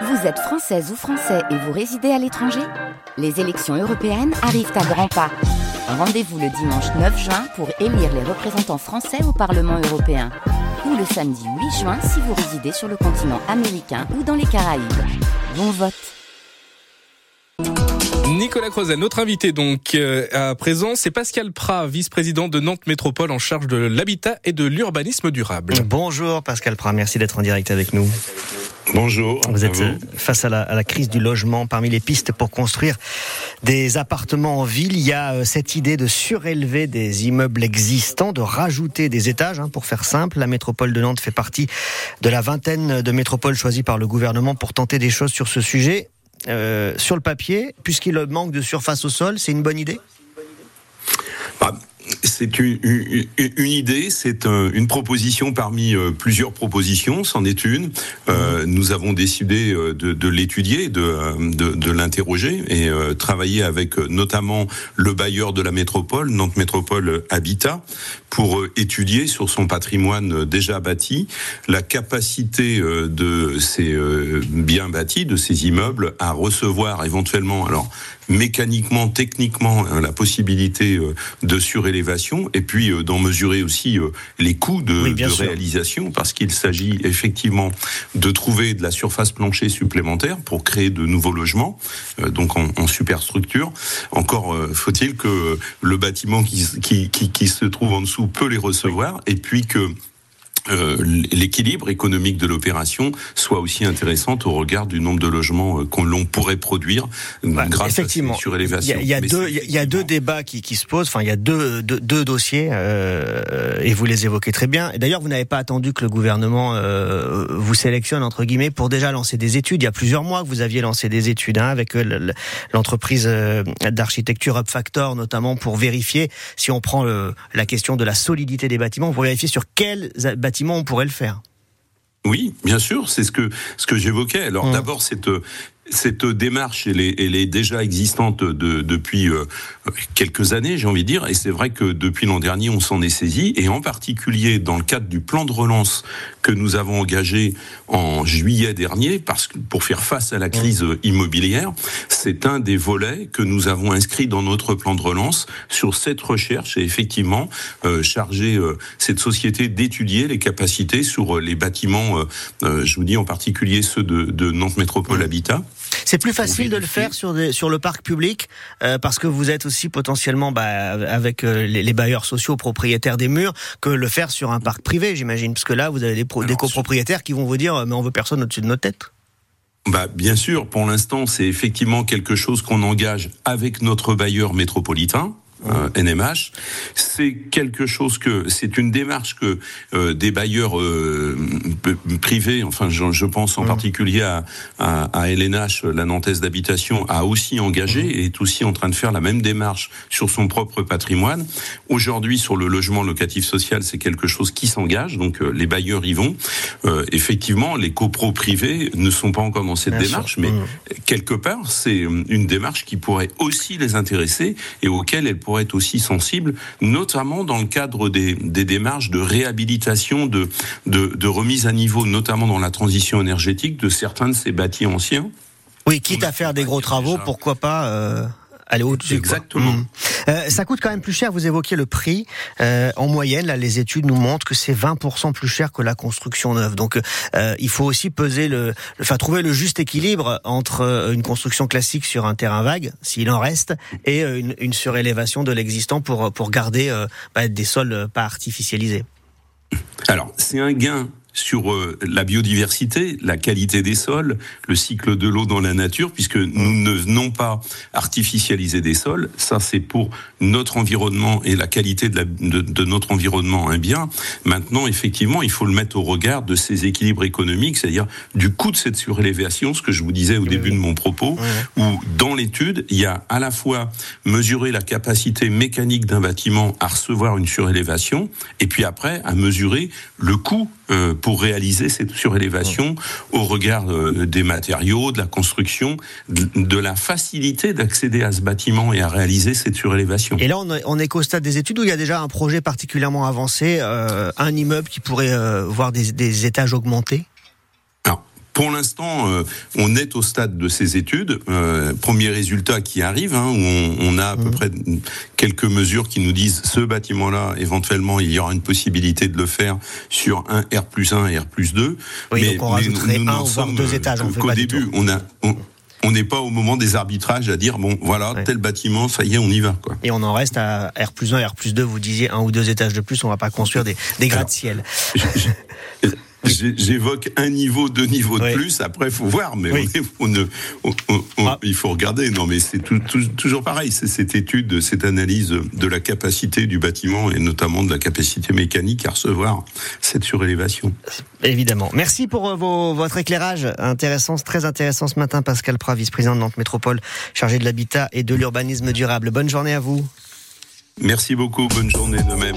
Vous êtes française ou français et vous résidez à l'étranger Les élections européennes arrivent à grands pas. Rendez-vous le dimanche 9 juin pour élire les représentants français au Parlement européen. Ou le samedi 8 juin si vous résidez sur le continent américain ou dans les Caraïbes. Bon vote Nicolas Crozet, notre invité donc euh, à présent, c'est Pascal Prat, vice-président de Nantes Métropole en charge de l'habitat et de l'urbanisme durable. Bonjour Pascal Prat, merci d'être en direct avec nous. Bonjour. Vous êtes face à la, à la, crise du logement. Parmi les pistes pour construire des appartements en ville, il y a euh, cette idée de surélever des immeubles existants, de rajouter des étages. Hein, pour faire simple, la métropole de Nantes fait partie de la vingtaine de métropoles choisies par le gouvernement pour tenter des choses sur ce sujet. Euh, sur le papier, puisqu'il manque de surface au sol, c'est une bonne idée? C'est une, idée, c'est une proposition parmi euh, plusieurs propositions, c'en est une. Euh, nous avons décidé euh, de, l'étudier, de, l'interroger et travailler avec notamment le bailleur de la métropole, Nantes Métropole Habitat, pour étudier sur son patrimoine déjà bâti la capacité de ces biens bâtis, de ces immeubles, à recevoir éventuellement, alors mécaniquement, techniquement, la possibilité de et puis d'en mesurer aussi les coûts de, oui, de réalisation parce qu'il s'agit effectivement de trouver de la surface plancher supplémentaire pour créer de nouveaux logements, donc en, en superstructure. Encore faut-il que le bâtiment qui, qui, qui, qui se trouve en dessous peut les recevoir et puis que euh, l'équilibre économique de l'opération soit aussi intéressante au regard du nombre de logements euh, qu'on l'on pourrait produire bah, grâce effectivement. à cette surélévation. Il y a, il y a deux, il y a deux débats qui, qui, se posent. Enfin, il y a deux, deux, deux dossiers euh, et vous les évoquez très bien. D'ailleurs, vous n'avez pas attendu que le gouvernement euh, vous sélectionne entre guillemets pour déjà lancer des études. Il y a plusieurs mois que vous aviez lancé des études hein, avec l'entreprise d'architecture UpFactor, notamment pour vérifier si on prend le, la question de la solidité des bâtiments, pour vérifier sur quels bâtiments on pourrait le faire. Oui, bien sûr, c'est ce que ce que j'évoquais. Alors mmh. d'abord cette cette démarche, elle est, elle est déjà existante de, depuis euh, quelques années, j'ai envie de dire, et c'est vrai que depuis l'an dernier, on s'en est saisi, et en particulier dans le cadre du plan de relance que nous avons engagé en juillet dernier, parce que pour faire face à la crise immobilière, c'est un des volets que nous avons inscrit dans notre plan de relance sur cette recherche. Et effectivement euh, charger euh, cette société d'étudier les capacités sur les bâtiments, euh, je vous dis en particulier ceux de, de Nantes Métropole Habitat. C'est plus facile de le faire sur, des, sur le parc public euh, parce que vous êtes aussi potentiellement bah, avec euh, les, les, bailleurs sociaux propriétaires des murs que le faire sur un parc privé, j'imagine. Parce que là, vous avez des, pro, Alors, des copropriétaires qui vont vous dire mais on veut personne au-dessus de notre tête. Bah, bien sûr, pour l'instant, c'est effectivement quelque chose qu'on engage avec notre bailleur métropolitain. Euh, NMH, c'est quelque chose que c'est une démarche que euh, des bailleurs euh, privés, enfin je, je pense en mmh. particulier à, à, à, LNH, la Nantaise d'habitation, a aussi engagé mmh. et est aussi en train de faire la même démarche sur son propre patrimoine. Aujourd'hui, sur le logement locatif social, c'est quelque chose qui s'engage, donc les bailleurs y vont. effectivement, les copros privés ne sont pas encore dans cette Bien démarche, sûr. mais mmh. quelque part, c'est une démarche qui pourrait aussi les intéresser et auquel elles pourraient être aussi sensible, notamment dans le cadre des, des démarches de réhabilitation, de, de, de, remise à niveau, notamment dans la transition énergétique de certains de ces bâtis anciens. Oui, quitte à faire des gros travaux, pourquoi pas euh, aller au-dessus. Exactement. Mmh. Euh, ça coûte quand même plus cher. Vous évoquiez le prix. Euh, en moyenne, là, les études nous montrent que c'est 20% plus cher que la construction neuve. Donc, euh, il faut aussi peser le, enfin, trouver le juste équilibre entre une construction classique sur un terrain vague, s'il en reste, et une, une surélévation de l'existant pour pour garder bah, des sols pas artificialisés. Alors, c'est un gain sur euh, la biodiversité, la qualité des sols, le cycle de l'eau dans la nature, puisque nous ne venons pas artificialiser des sols. Ça, c'est pour notre environnement et la qualité de, la, de, de, notre environnement un bien. Maintenant, effectivement, il faut le mettre au regard de ces équilibres économiques, c'est-à-dire du coût de cette surélévation, ce que je vous disais au oui, début oui. de mon propos, oui. où dans l'étude, il y a à la fois mesurer la capacité mécanique d'un bâtiment à recevoir une surélévation, et puis après à mesurer le coût euh, pour réaliser cette surélévation au regard euh, des matériaux, de la construction, de, de la facilité d'accéder à ce bâtiment et à réaliser cette surélévation. Et là, on est, on est qu'au stade des études où il y a déjà un projet particulièrement avancé, euh, un immeuble qui pourrait euh, voir des, des étages augmentés? Pour l'instant, euh, on est au stade de ces études. Euh, premier résultat qui arrive, hein, où on, on, a à peu mmh. près quelques mesures qui nous disent ce bâtiment-là, éventuellement, il y aura une possibilité de le faire sur un R plus 1 et R plus 2. Oui, mais, donc on rajouterait un ou voire deux étages. Qu'au début, on a... On, on n'est pas au moment des arbitrages à dire bon voilà ouais. tel bâtiment ça y est on y va quoi. Et on en reste à R plus 1, R plus 2, vous disiez un ou deux étages de plus, on va pas construire des, des gratte-ciel. J'évoque un niveau, deux niveaux de oui. plus. Après, il faut voir, mais oui. on, on, on, ah. il faut regarder. Non, mais c'est toujours pareil. C'est cette étude, cette analyse de la capacité du bâtiment et notamment de la capacité mécanique à recevoir cette surélévation. Évidemment. Merci pour euh, vos, votre éclairage intéressant, très intéressant ce matin, Pascal Prat, vice-président de Nantes Métropole, chargé de l'habitat et de l'urbanisme durable. Bonne journée à vous. Merci beaucoup. Bonne journée de même.